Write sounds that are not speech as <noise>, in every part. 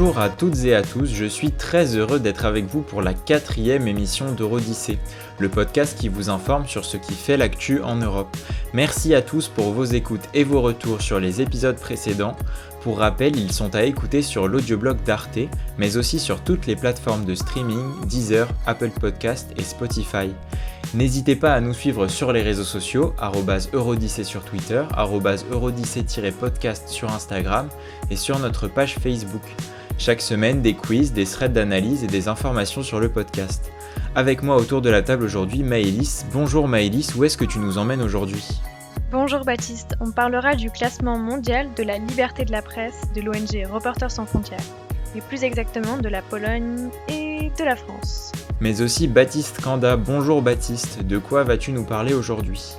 Bonjour à toutes et à tous, je suis très heureux d'être avec vous pour la quatrième émission d'Eurodyssée, le podcast qui vous informe sur ce qui fait l'actu en Europe. Merci à tous pour vos écoutes et vos retours sur les épisodes précédents. Pour rappel, ils sont à écouter sur l'audioblog d'Arte, mais aussi sur toutes les plateformes de streaming, Deezer, Apple Podcast et Spotify. N'hésitez pas à nous suivre sur les réseaux sociaux, Eurodyssée sur Twitter, Eurodyssée-podcast sur Instagram et sur notre page Facebook. Chaque semaine, des quiz, des threads d'analyse et des informations sur le podcast. Avec moi autour de la table aujourd'hui, Maëlys. Bonjour Maëlys, où est-ce que tu nous emmènes aujourd'hui? Bonjour Baptiste, on parlera du classement mondial de la liberté de la presse de l'ONG Reporters sans frontières, et plus exactement de la Pologne et de la France. Mais aussi Baptiste Kanda. Bonjour Baptiste, de quoi vas-tu nous parler aujourd'hui?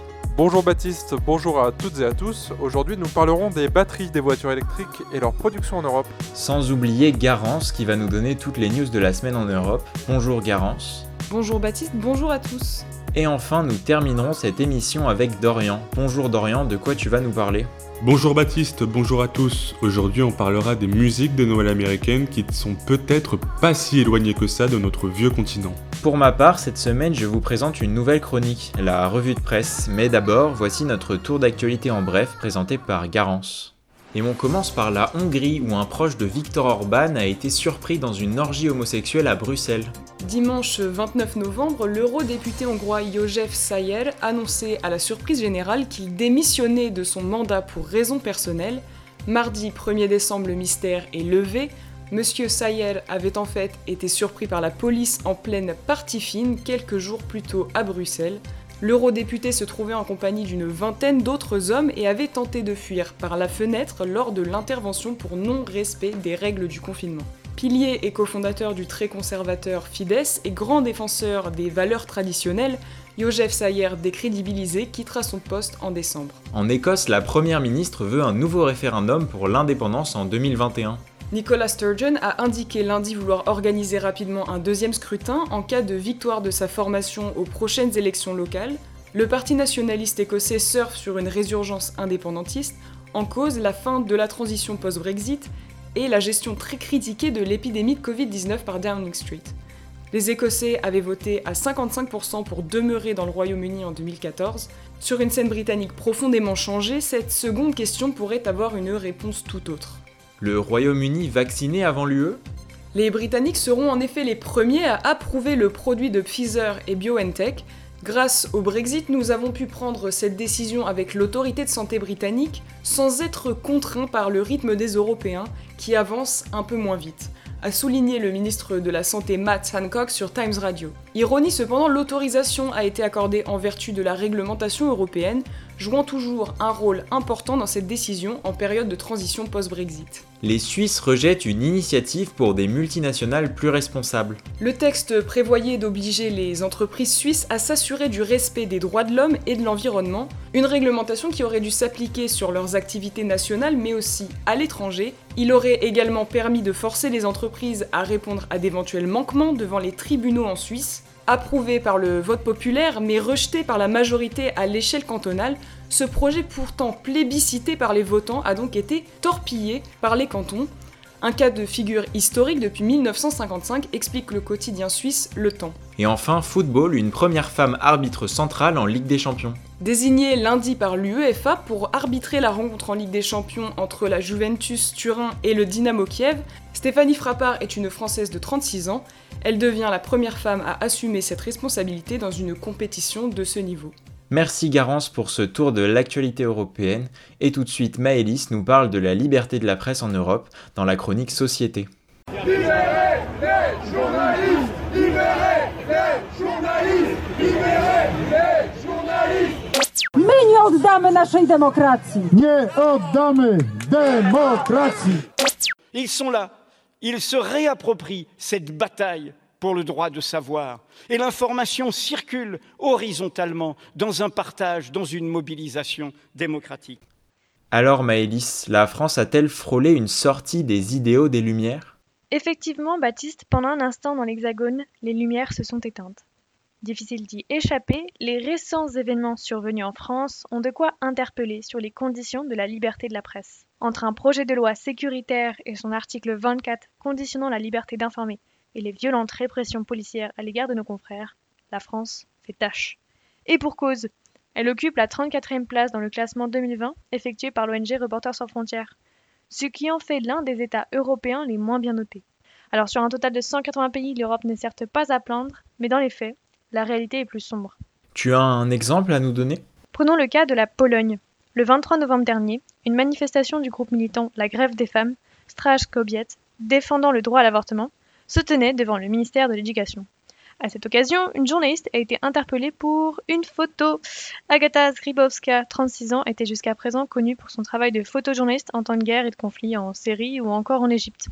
Bonjour Baptiste, bonjour à toutes et à tous. Aujourd'hui, nous parlerons des batteries des voitures électriques et leur production en Europe. Sans oublier Garance qui va nous donner toutes les news de la semaine en Europe. Bonjour Garance. Bonjour Baptiste, bonjour à tous. Et enfin, nous terminerons cette émission avec Dorian. Bonjour Dorian, de quoi tu vas nous parler? Bonjour Baptiste, bonjour à tous. Aujourd'hui, on parlera des musiques de Noël américaines qui sont peut-être pas si éloignées que ça de notre vieux continent. Pour ma part, cette semaine, je vous présente une nouvelle chronique, la revue de presse. Mais d'abord, voici notre tour d'actualité en bref présenté par Garance. Et on commence par la Hongrie où un proche de Viktor Orban a été surpris dans une orgie homosexuelle à Bruxelles. Dimanche 29 novembre, l'eurodéputé hongrois József Sayer annonçait à la surprise générale qu'il démissionnait de son mandat pour raisons personnelles. Mardi 1er décembre, le mystère est levé. Monsieur Sayer avait en fait été surpris par la police en pleine partie fine quelques jours plus tôt à Bruxelles. L'eurodéputé se trouvait en compagnie d'une vingtaine d'autres hommes et avait tenté de fuir par la fenêtre lors de l'intervention pour non-respect des règles du confinement. Pilier et cofondateur du très conservateur Fidesz et grand défenseur des valeurs traditionnelles, Joseph Sayer, décrédibilisé, quittera son poste en décembre. En Écosse, la première ministre veut un nouveau référendum pour l'indépendance en 2021. Nicola Sturgeon a indiqué lundi vouloir organiser rapidement un deuxième scrutin en cas de victoire de sa formation aux prochaines élections locales. Le Parti nationaliste écossais surfe sur une résurgence indépendantiste, en cause la fin de la transition post-Brexit et la gestion très critiquée de l'épidémie de Covid-19 par Downing Street. Les Écossais avaient voté à 55% pour demeurer dans le Royaume-Uni en 2014. Sur une scène britannique profondément changée, cette seconde question pourrait avoir une réponse tout autre. Le Royaume-Uni vacciné avant l'UE Les Britanniques seront en effet les premiers à approuver le produit de Pfizer et BioNTech. Grâce au Brexit, nous avons pu prendre cette décision avec l'autorité de santé britannique sans être contraints par le rythme des Européens qui avancent un peu moins vite a souligné le ministre de la Santé Matt Hancock sur Times Radio. Ironie cependant, l'autorisation a été accordée en vertu de la réglementation européenne, jouant toujours un rôle important dans cette décision en période de transition post-Brexit. Les Suisses rejettent une initiative pour des multinationales plus responsables. Le texte prévoyait d'obliger les entreprises suisses à s'assurer du respect des droits de l'homme et de l'environnement, une réglementation qui aurait dû s'appliquer sur leurs activités nationales mais aussi à l'étranger. Il aurait également permis de forcer les entreprises à répondre à d'éventuels manquements devant les tribunaux en Suisse, Approuvé par le vote populaire mais rejeté par la majorité à l'échelle cantonale, ce projet pourtant plébiscité par les votants a donc été torpillé par les cantons. Un cas de figure historique depuis 1955 explique le quotidien suisse Le Temps. Et enfin, football, une première femme arbitre centrale en Ligue des Champions. Désignée lundi par l'UEFA pour arbitrer la rencontre en Ligue des Champions entre la Juventus Turin et le Dynamo Kiev, Stéphanie Frappard est une Française de 36 ans. Elle devient la première femme à assumer cette responsabilité dans une compétition de ce niveau. Merci Garance pour ce tour de l'actualité européenne. Et tout de suite, Maëlys nous parle de la liberté de la presse en Europe dans la chronique Société. Libérez les journalistes Libérez les journalistes Libérez les journalistes My nie oddamy naszej demokracji! Nie oddamy demokracji! Ils sont là, ils se réapproprient cette bataille pour le droit de savoir. Et l'information circule horizontalement dans un partage, dans une mobilisation démocratique. Alors Maëlys, la France a-t-elle frôlé une sortie des idéaux des Lumières? Effectivement, Baptiste, pendant un instant dans l'Hexagone, les lumières se sont éteintes. Difficile d'y échapper, les récents événements survenus en France ont de quoi interpeller sur les conditions de la liberté de la presse. Entre un projet de loi sécuritaire et son article 24 conditionnant la liberté d'informer et les violentes répressions policières à l'égard de nos confrères, la France fait tâche. Et pour cause, elle occupe la 34e place dans le classement 2020 effectué par l'ONG Reporters sans frontières, ce qui en fait l'un des États européens les moins bien notés. Alors sur un total de 180 pays, l'Europe n'est certes pas à plaindre, mais dans les faits, la réalité est plus sombre. Tu as un exemple à nous donner? Prenons le cas de la Pologne. Le 23 novembre dernier, une manifestation du groupe militant La Grève des femmes, Straj Kobiet, défendant le droit à l'avortement, se tenait devant le ministère de l'Éducation. À cette occasion, une journaliste a été interpellée pour une photo. Agatha Zgribowska, 36 ans, était jusqu'à présent connue pour son travail de photojournaliste en temps de guerre et de conflit en Syrie ou encore en Égypte.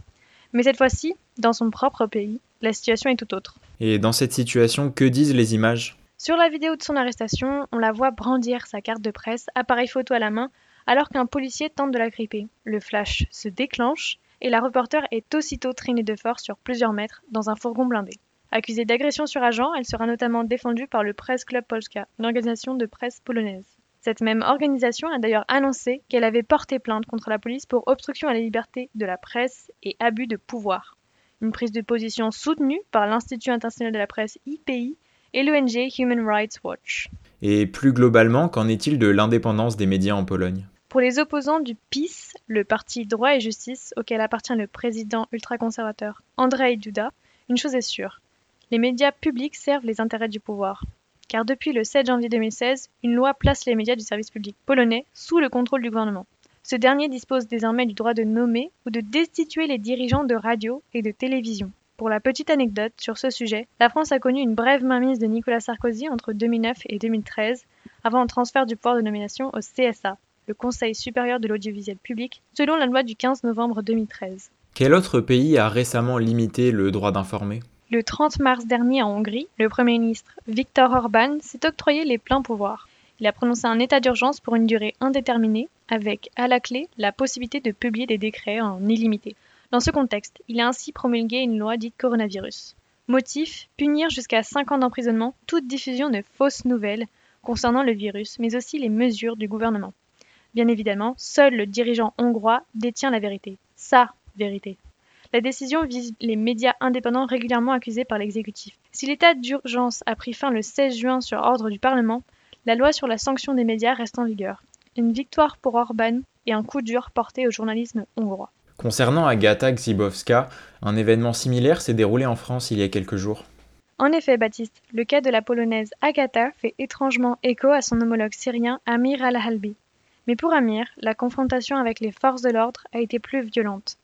Mais cette fois-ci, dans son propre pays, la situation est tout autre. Et dans cette situation, que disent les images? Sur la vidéo de son arrestation, on la voit brandir sa carte de presse, appareil photo à la main, alors qu'un policier tente de la gripper. Le flash se déclenche et la reporter est aussitôt traînée de force sur plusieurs mètres dans un fourgon blindé. Accusée d'agression sur agent, elle sera notamment défendue par le Press Club Polska, une organisation de presse polonaise. Cette même organisation a d'ailleurs annoncé qu'elle avait porté plainte contre la police pour obstruction à la liberté de la presse et abus de pouvoir. Une prise de position soutenue par l'Institut international de la presse IPI et l'ONG Human Rights Watch. Et plus globalement, qu'en est-il de l'indépendance des médias en Pologne? Pour les opposants du PiS, le parti Droit et Justice auquel appartient le président ultra-conservateur Andrzej Duda, une chose est sûre, les médias publics servent les intérêts du pouvoir car depuis le 7 janvier 2016, une loi place les médias du service public polonais sous le contrôle du gouvernement. Ce dernier dispose désormais du droit de nommer ou de destituer les dirigeants de radio et de télévision. Pour la petite anecdote sur ce sujet, la France a connu une brève mainmise de Nicolas Sarkozy entre 2009 et 2013, avant un transfert du pouvoir de nomination au CSA, le Conseil supérieur de l'audiovisuel public, selon la loi du 15 novembre 2013. Quel autre pays a récemment limité le droit d'informer? Le 30 mars dernier en Hongrie, le Premier ministre Viktor Orban s'est octroyé les pleins pouvoirs. Il a prononcé un état d'urgence pour une durée indéterminée, avec à la clé la possibilité de publier des décrets en illimité. Dans ce contexte, il a ainsi promulgué une loi dite coronavirus. Motif punir jusqu'à 5 ans d'emprisonnement toute diffusion de fausses nouvelles concernant le virus, mais aussi les mesures du gouvernement. Bien évidemment, seul le dirigeant hongrois détient la vérité. Sa vérité. La décision vise les médias indépendants régulièrement accusés par l'exécutif. Si l'état d'urgence a pris fin le 16 juin sur ordre du Parlement, la loi sur la sanction des médias reste en vigueur. Une victoire pour Orban et un coup dur porté au journalisme hongrois. Concernant Agatha Xibowska, un événement similaire s'est déroulé en France il y a quelques jours. En effet, Baptiste, le cas de la polonaise Agatha fait étrangement écho à son homologue syrien Amir al-Halbi. Mais pour Amir, la confrontation avec les forces de l'ordre a été plus violente.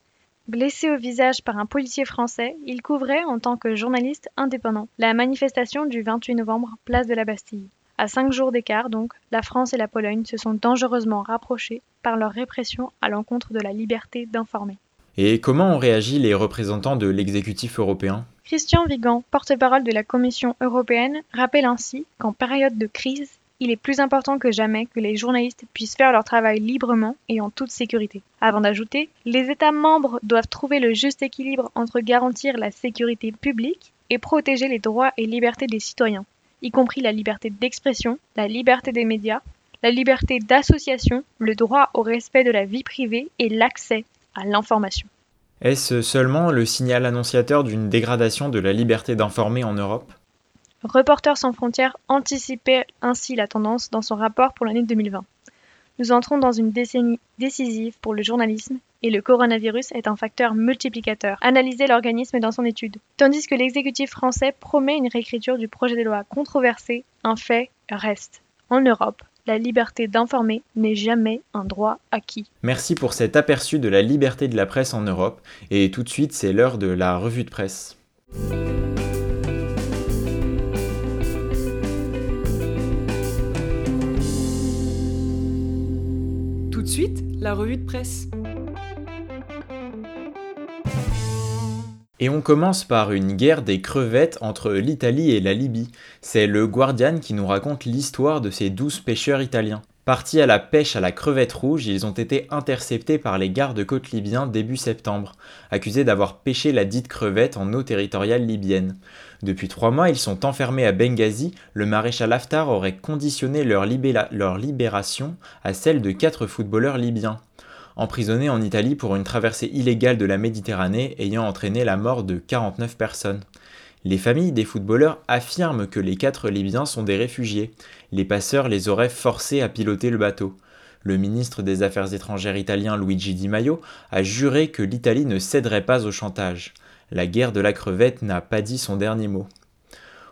Blessé au visage par un policier français, il couvrait, en tant que journaliste indépendant, la manifestation du 28 novembre, place de la Bastille. À cinq jours d'écart, donc, la France et la Pologne se sont dangereusement rapprochées par leur répression à l'encontre de la liberté d'informer. Et comment ont réagi les représentants de l'exécutif européen? Christian Vigan, porte-parole de la Commission européenne, rappelle ainsi qu'en période de crise, il est plus important que jamais que les journalistes puissent faire leur travail librement et en toute sécurité. Avant d'ajouter, les États membres doivent trouver le juste équilibre entre garantir la sécurité publique et protéger les droits et libertés des citoyens, y compris la liberté d'expression, la liberté des médias, la liberté d'association, le droit au respect de la vie privée et l'accès à l'information. Est-ce seulement le signal annonciateur d'une dégradation de la liberté d'informer en Europe? Reporters sans frontières anticipait ainsi la tendance dans son rapport pour l'année 2020. Nous entrons dans une décennie décisive pour le journalisme et le coronavirus est un facteur multiplicateur, analysait l'organisme dans son étude. Tandis que l'exécutif français promet une réécriture du projet de loi controversé, un fait reste. En Europe, la liberté d'informer n'est jamais un droit acquis. Merci pour cet aperçu de la liberté de la presse en Europe, et tout de suite c'est l'heure de la revue de presse. de suite, la revue de presse. Et on commence par une guerre des crevettes entre l'Italie et la Libye. C'est le Guardian qui nous raconte l'histoire de ces douze pêcheurs italiens. Partis à la pêche à la crevette rouge, ils ont été interceptés par les gardes-côtes libyens début septembre, accusés d'avoir pêché la dite crevette en eau territoriale libyenne. Depuis trois mois, ils sont enfermés à Benghazi. Le maréchal Haftar aurait conditionné leur, leur libération à celle de quatre footballeurs libyens, emprisonnés en Italie pour une traversée illégale de la Méditerranée ayant entraîné la mort de 49 personnes. Les familles des footballeurs affirment que les quatre Libyens sont des réfugiés. Les passeurs les auraient forcés à piloter le bateau. Le ministre des Affaires étrangères italien Luigi Di Maio a juré que l'Italie ne céderait pas au chantage. La guerre de la crevette n'a pas dit son dernier mot.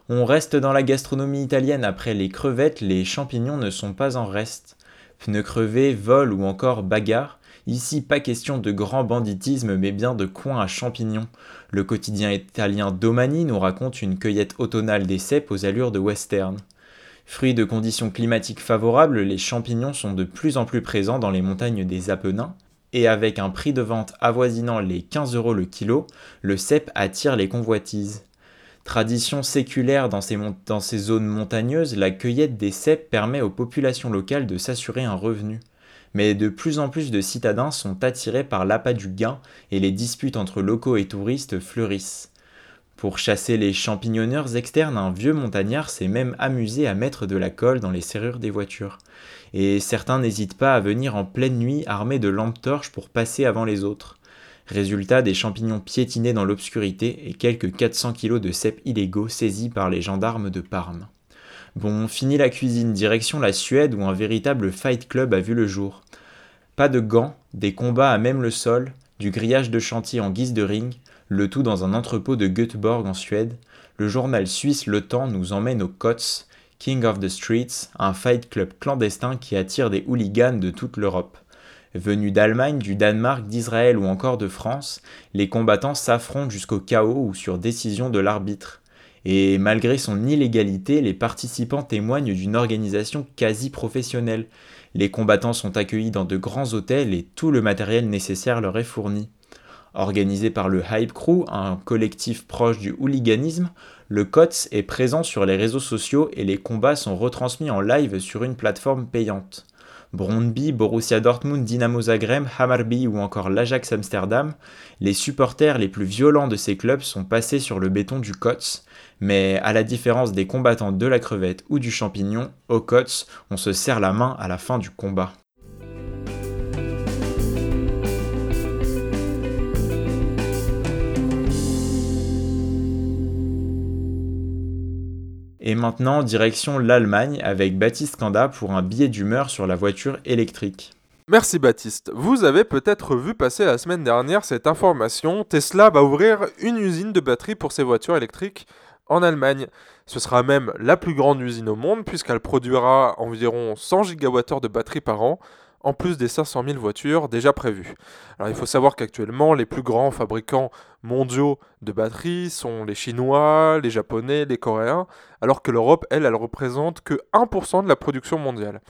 On reste dans la gastronomie italienne. Après les crevettes, les champignons ne sont pas en reste. Pneus crevés, vol ou encore bagarre, Ici, pas question de grand banditisme, mais bien de coins à champignons. Le quotidien italien Domani nous raconte une cueillette automnale des cèpes aux allures de western. Fruits de conditions climatiques favorables, les champignons sont de plus en plus présents dans les montagnes des Apennins, et avec un prix de vente avoisinant les 15 euros le kilo, le cèpe attire les convoitises. Tradition séculaire dans ces, dans ces zones montagneuses, la cueillette des cèpes permet aux populations locales de s'assurer un revenu mais de plus en plus de citadins sont attirés par l'appât du gain et les disputes entre locaux et touristes fleurissent. Pour chasser les champignonneurs externes, un vieux montagnard s'est même amusé à mettre de la colle dans les serrures des voitures. Et certains n'hésitent pas à venir en pleine nuit armés de lampes torches pour passer avant les autres. Résultat des champignons piétinés dans l'obscurité et quelques 400 kilos de cèpes illégaux saisis par les gendarmes de Parme. Bon, fini la cuisine, direction la Suède où un véritable fight club a vu le jour. Pas de gants, des combats à même le sol, du grillage de chantier en guise de ring, le tout dans un entrepôt de Göteborg en Suède, le journal suisse Le Temps nous emmène au COTS, King of the Streets, un fight club clandestin qui attire des hooligans de toute l'Europe. Venus d'Allemagne, du Danemark, d'Israël ou encore de France, les combattants s'affrontent jusqu'au chaos ou sur décision de l'arbitre. Et malgré son illégalité, les participants témoignent d'une organisation quasi professionnelle. Les combattants sont accueillis dans de grands hôtels et tout le matériel nécessaire leur est fourni. Organisé par le Hype Crew, un collectif proche du hooliganisme, le COTS est présent sur les réseaux sociaux et les combats sont retransmis en live sur une plateforme payante. Brondby, Borussia Dortmund, Dynamo Zagreb, Hammarby ou encore l'Ajax Amsterdam, les supporters les plus violents de ces clubs sont passés sur le béton du COTS, mais à la différence des combattants de la crevette ou du champignon, au COTS, on se serre la main à la fin du combat. Et maintenant, direction l'Allemagne avec Baptiste Kanda pour un billet d'humeur sur la voiture électrique. Merci Baptiste. Vous avez peut-être vu passer la semaine dernière cette information. Tesla va ouvrir une usine de batterie pour ses voitures électriques en Allemagne. Ce sera même la plus grande usine au monde puisqu'elle produira environ 100 gigawattheures de batteries par an en plus des 500 000 voitures déjà prévues. Alors il faut savoir qu'actuellement, les plus grands fabricants mondiaux de batteries sont les Chinois, les Japonais, les Coréens, alors que l'Europe, elle, elle représente que 1% de la production mondiale.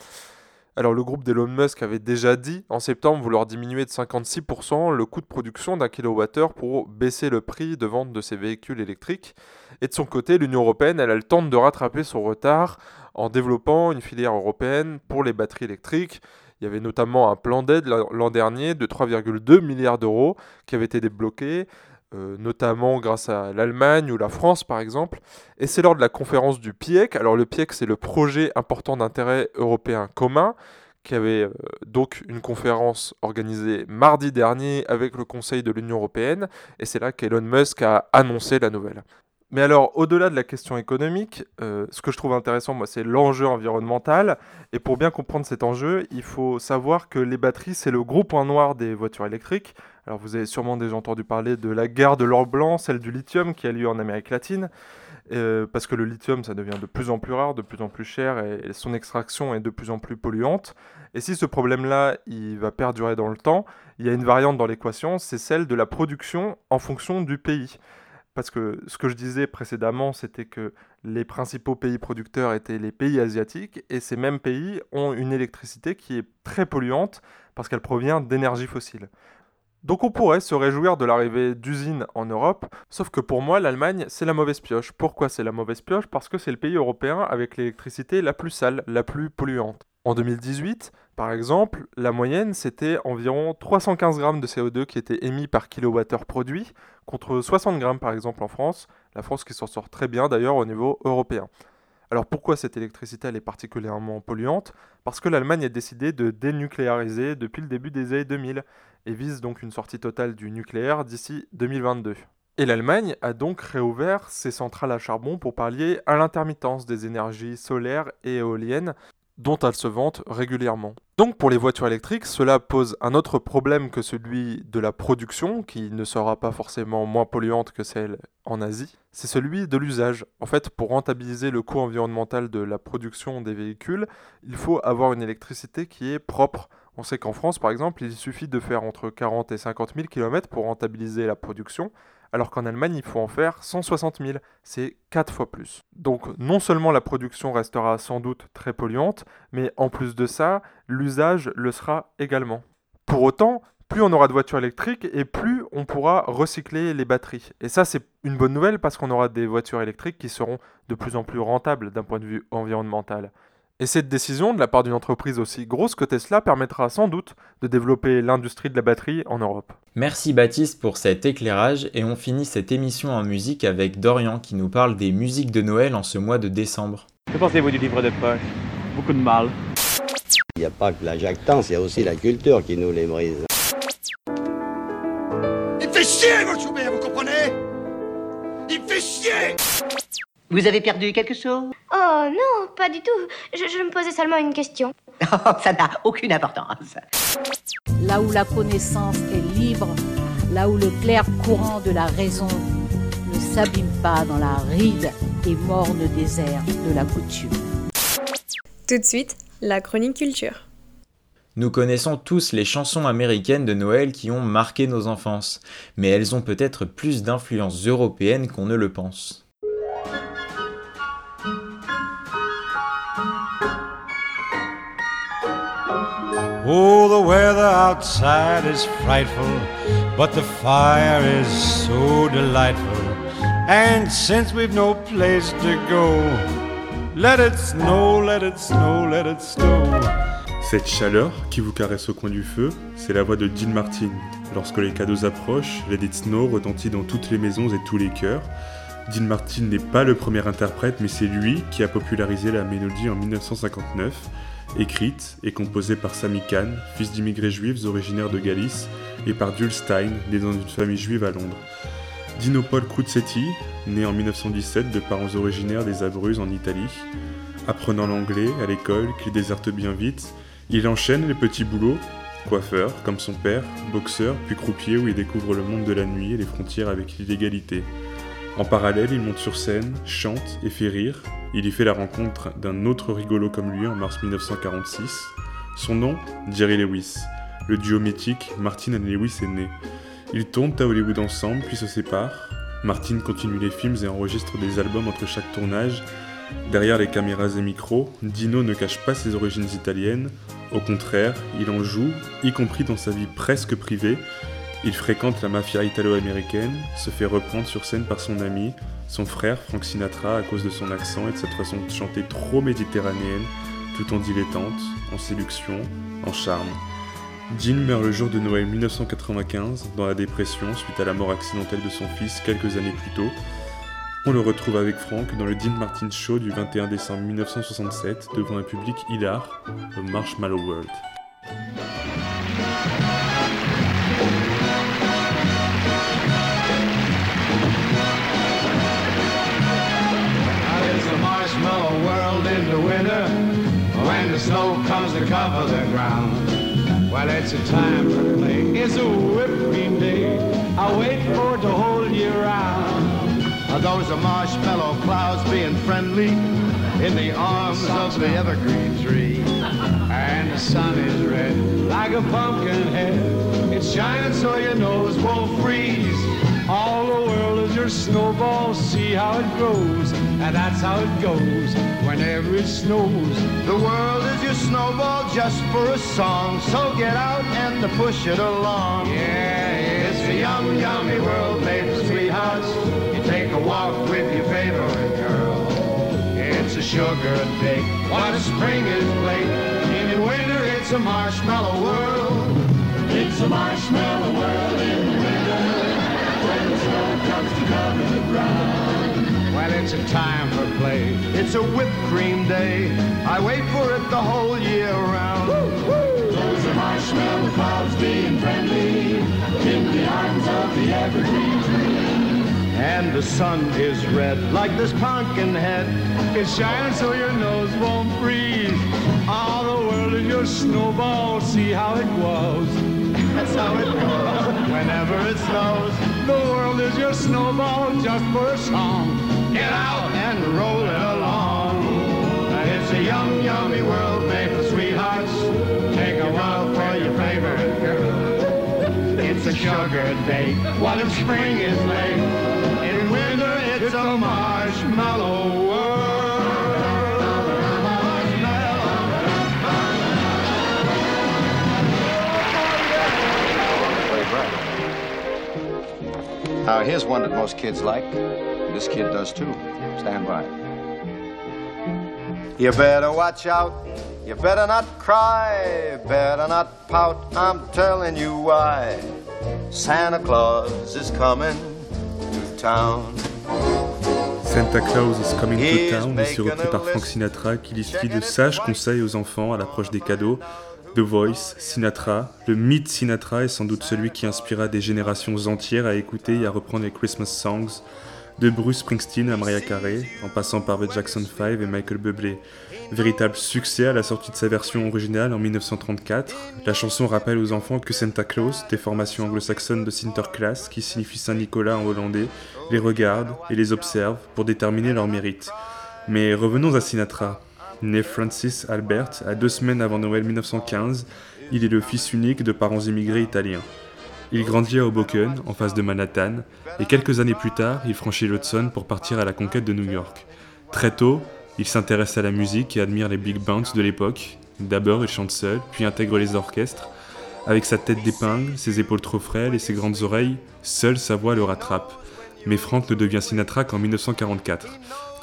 Alors le groupe d'Elon Musk avait déjà dit en septembre vouloir diminuer de 56% le coût de production d'un kilowattheure pour baisser le prix de vente de ses véhicules électriques. Et de son côté, l'Union européenne, elle, elle tente de rattraper son retard en développant une filière européenne pour les batteries électriques. Il y avait notamment un plan d'aide l'an dernier de 3,2 milliards d'euros qui avait été débloqué, euh, notamment grâce à l'Allemagne ou la France par exemple. Et c'est lors de la conférence du PIEC. Alors le PIEC c'est le projet important d'intérêt européen commun qui avait euh, donc une conférence organisée mardi dernier avec le Conseil de l'Union européenne, et c'est là qu'Elon Musk a annoncé la nouvelle. Mais alors, au-delà de la question économique, euh, ce que je trouve intéressant, moi, c'est l'enjeu environnemental. Et pour bien comprendre cet enjeu, il faut savoir que les batteries, c'est le gros point noir des voitures électriques. Alors, vous avez sûrement déjà entendu parler de la guerre de l'or blanc, celle du lithium qui a lieu en Amérique latine. Euh, parce que le lithium, ça devient de plus en plus rare, de plus en plus cher, et, son extraction est de plus en plus polluante. Et si ce problème-là, il va perdurer dans le temps, il y a une variante dans l'équation, c'est celle de la production en fonction du pays. Parce que ce que je disais précédemment, c'était que les principaux pays producteurs étaient les pays asiatiques, et ces mêmes pays ont une électricité qui est très polluante parce qu'elle provient d'énergie fossile. Donc on pourrait se réjouir de l'arrivée d'usines en Europe, sauf que pour moi l'Allemagne c'est la mauvaise pioche. Pourquoi c'est la mauvaise pioche? Parce que c'est le pays européen avec l'électricité la plus sale, la plus polluante. En 2018, par exemple, la moyenne, c'était environ 315 grammes de CO2 qui étaient émis par kilowattheure produit, contre 60 grammes par exemple en France, la France qui s'en sort très bien d'ailleurs au niveau européen. Alors pourquoi cette électricité elle est particulièrement polluante? Parce que l'Allemagne a décidé de dénucléariser depuis le début des années 2000 et vise donc une sortie totale du nucléaire d'ici 2022. Et l'Allemagne a donc réouvert ses centrales à charbon pour pallier à l'intermittence des énergies solaires et éoliennes dont elles se vantent régulièrement. Donc pour les voitures électriques, cela pose un autre problème que celui de la production, qui ne sera pas forcément moins polluante que celle en Asie, c'est celui de l'usage. En fait, pour rentabiliser le coût environnemental de la production des véhicules, il faut avoir une électricité qui est propre. On sait qu'en France, par exemple, il suffit de faire entre 40 et 50 000 km pour rentabiliser la production, alors qu'en Allemagne, il faut en faire 160 000. C'est 4 fois plus. Donc non seulement la production restera sans doute très polluante, mais en plus de ça, l'usage le sera également. Pour autant, plus on aura de voitures électriques et plus on pourra recycler les batteries. Et ça, c'est une bonne nouvelle parce qu'on aura des voitures électriques qui seront de plus en plus rentables d'un point de vue environnemental. Et cette décision de la part d'une entreprise aussi grosse que Tesla permettra sans doute de développer l'industrie de la batterie en Europe. Merci Baptiste pour cet éclairage et on finit cette émission en musique avec Dorian qui nous parle des musiques de Noël en ce mois de décembre. Que pensez-vous du livre de poche? Beaucoup de mal. Il n'y a pas que la jactance, il y a aussi la culture qui nous les brise. Il me fait chier, Schubert, vous comprenez? Il me fait chier Vous avez perdu quelque chose? Oh non, pas du tout. Je, je me posais seulement une question. <laughs> Oh, ça n'a aucune importance. Là où la connaissance est libre, là où le clair courant de la raison ne s'abîme pas dans la ride et morne désert de la coutume. Tout de suite, la chronique culture. Nous connaissons tous les chansons américaines de Noël qui ont marqué nos enfances, mais elles ont peut-être plus d'influence européenne qu'on ne le pense. Oh, the weather outside is frightful, but the fire is so delightful. And since we've no place to go, let it snow, let it snow, let it snow. Cette chaleur qui vous caresse au coin du feu, c'est la voix de Dean Martin. Lorsque les cadeaux approchent, Let It Snow retentit dans toutes les maisons et tous les cœurs. Dean Martin n'est pas le premier interprète, mais c'est lui qui a popularisé la mélodie en 1959 écrite et composée par Sammy Kahn, fils d'immigrés juifs originaires de Galice, et par Dul Stein, né dans une famille juive à Londres. Dino Paul Cruzzetti, né en 1917 de parents originaires des Abruzzes en Italie, apprenant l'anglais à l'école qu'il déserte bien vite, il enchaîne les petits boulots, coiffeur comme son père, boxeur, puis croupier où il découvre le monde de la nuit et les frontières avec l'illégalité. En parallèle, il monte sur scène, chante et fait rire. Il y fait la rencontre d'un autre rigolo comme lui en mars 1946. Son nom, Jerry Lewis. Le duo mythique, Martin et Lewis est né. Ils tournent à Hollywood ensemble, puis se séparent. Martin continue les films et enregistre des albums entre chaque tournage. Derrière les caméras et micros, Dino ne cache pas ses origines italiennes. Au contraire, il en joue, y compris dans sa vie presque privée, il fréquente la mafia italo-américaine, se fait reprendre sur scène par son ami, son frère Frank Sinatra à cause de son accent et de cette façon de chanter trop méditerranéenne, tout en dilettante, en séduction, en charme. Dean meurt le jour de Noël 1995 dans la dépression suite à la mort accidentelle de son fils quelques années plus tôt. On le retrouve avec Frank dans le Dean Martin Show du 21 décembre 1967 devant un public hilar au Marshmallow World. To cover the ground. Well, it's a time for play. It's a whipping day. I wait for the whole year round. Are those the marshmallow clouds being friendly in the arms of the evergreen tree? And the sun is red like a pumpkin head. It's shining so your nose won't freeze. All the world is your snowball, see how it grows. And that's how it goes whenever it snows. The world is your snowball just for a song. So get out and push it along. Yeah, it's a yum, yummy world for sweethearts. You take a walk with your favorite girl. It's a sugar day. What a spring is late. it's a marshmallow world. It's a marshmallow world in the winter when the snow comes to cover the ground. Well, it's a time for play. It's a whipped cream day. I wait for it the whole year round. Those are marshmallow clouds being friendly in the arms of the evergreen tree. And the sun is red like this pumpkin head. It's shining so your nose won't freeze. All the world is your snowball. See how it glows. That's how it goes. Whenever it snows, The world is your snowball just for a song. Get out and roll it along. It's a yum, yummy world made for sweethearts. Take a while for your favorite girl. It's a sugar date while in spring is late. In winter, it's a marshmallow world. Now, here's one that most kids like. This kid does too. Stand by. You better watch out. You better not cry. Better not pout. I'm telling you why. Santa Claus is coming to town. Santa Claus is Coming to Town, ici repris par Frank Sinatra, qui listifie de sages conseils aux enfants à l'approche des cadeaux. The Voice, Sinatra, le mythe Sinatra est sans doute celui qui inspira des générations entières à écouter et à reprendre les Christmas songs, de Bruce Springsteen à Mariah Carey, en passant par The Jackson 5 et Michael Bublé. Véritable succès à la sortie de sa version originale en 1934, la chanson rappelle aux enfants que Santa Claus, des formations anglo-saxonnes de Sinterklaas, qui signifie Saint-Nicolas en hollandais, les regarde et les observe pour déterminer leur mérite. Mais revenons à Sinatra. Né Francis Albert à deux semaines avant Noël 1915, il est le fils unique de parents immigrés italiens. Il grandit à Hoboken, en face de Manhattan, et quelques années plus tard, il franchit l'Hudson pour partir à la conquête de New York. Très tôt, il s'intéresse à la musique et admire les big bands de l'époque. D'abord, il chante seul, puis intègre les orchestres. Avec sa tête d'épingle, ses épaules trop frêles et ses grandes oreilles, seule sa voix le rattrape. Mais Frank ne devient Sinatra qu'en 1944.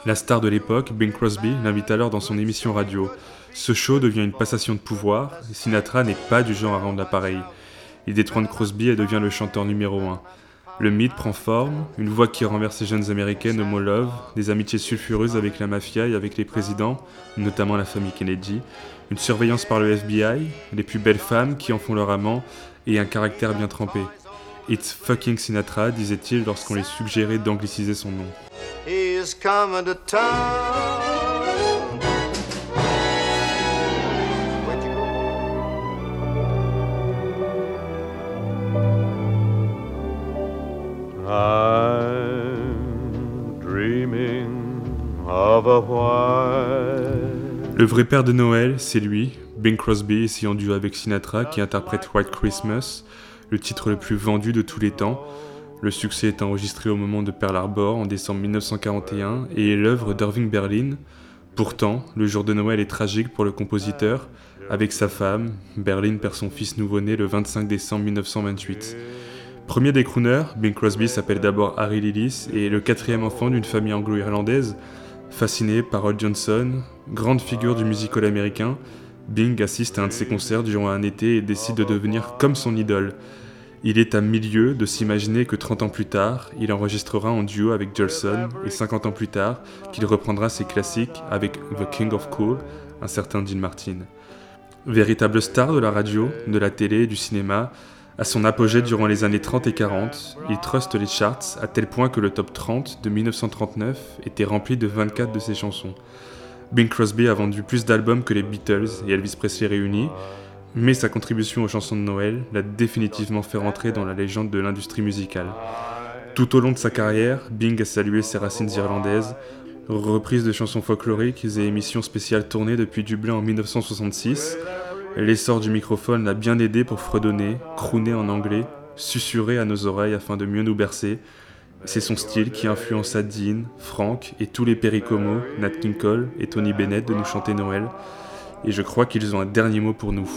La star de l'époque, Bing Crosby, l'invite alors dans son émission radio. Ce show devient une passation de pouvoir, Sinatra n'est pas du genre à rendre l'appareil. Il détrône Crosby et devient le chanteur numéro un. Le mythe prend forme, une voix qui renverse les jeunes américaines au mot love, des amitiés sulfureuses avec la mafia et avec les présidents, notamment la famille Kennedy, une surveillance par le FBI, les plus belles femmes qui en font leur amant, et un caractère bien trempé. It's fucking Sinatra, disait-il lorsqu'on lui suggérait d'angliciser son nom. Le vrai père de Noël, c'est lui, Bing Crosby, en duo avec Sinatra, qui interprète White Christmas, le titre le plus vendu de tous les temps. Le succès est enregistré au moment de Pearl Harbor en décembre 1941 et est l'œuvre d'Irving Berlin. Pourtant, le jour de Noël est tragique pour le compositeur. Avec sa femme, Berlin perd son fils nouveau-né le 25 décembre 1928. Premier des crooners, Bing Crosby s'appelle d'abord Harry Lillis et est le quatrième enfant d'une famille anglo-irlandaise. Fasciné par Hall Johnson, grande figure du musical américain, Bing assiste à un de ses concerts durant un été et décide de devenir comme son idole. Il est à milieu de s'imaginer que 30 ans plus tard, il enregistrera en duo avec Jolson et 50 ans plus tard, qu'il reprendra ses classiques avec The King of Cool, un certain Dean Martin. Véritable star de la radio, de la télé et du cinéma, à son apogée durant les années 30 et 40, il truste les charts à tel point que le top 30 de 1939 était rempli de 24 de ses chansons. Bing Crosby a vendu plus d'albums que les Beatles et Elvis Presley réunis, mais sa contribution aux chansons de Noël l'a définitivement fait rentrer dans la légende de l'industrie musicale. Tout au long de sa carrière, Bing a salué ses racines irlandaises, reprises de chansons folkloriques et émissions spéciales tournées depuis Dublin en 1966. L'essor du microphone l'a bien aidé pour fredonner, crooner en anglais, susurrer à nos oreilles afin de mieux nous bercer. C'est son style qui influença Dean, Frank et tous les Pericomo, Nat King Cole et Tony Bennett de nous chanter Noël. Et je crois qu'ils ont un dernier mot pour nous.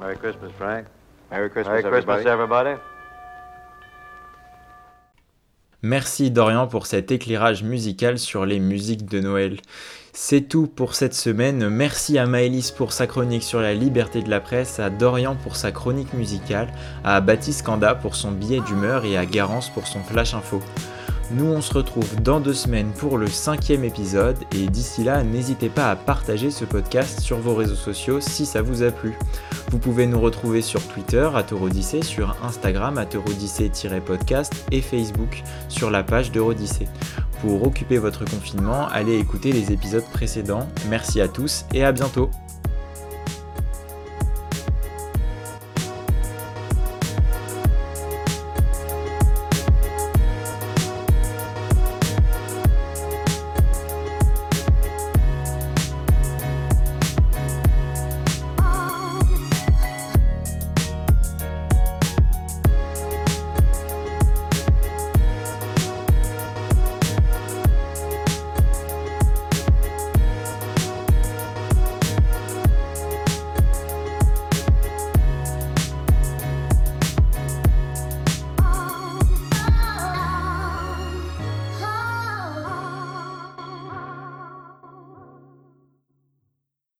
Merry Christmas, Frank. Merry Christmas, everybody. Merci Dorian pour cet éclairage musical sur les musiques de Noël. C'est tout pour cette semaine. Merci à Maëlys pour sa chronique sur la liberté de la presse, à Dorian pour sa chronique musicale, à Baptiste Kanda pour son billet d'humeur et à Garance pour son flash info. Nous on se retrouve dans deux semaines pour le cinquième épisode et d'ici là n'hésitez pas à partager ce podcast sur vos réseaux sociaux si ça vous a plu. Vous pouvez nous retrouver sur Twitter à sur Instagram à Teurodyssée-podcast et Facebook sur la page d'Eurodyssée. Pour occuper votre confinement, allez écouter les épisodes précédents. Merci à tous et à bientôt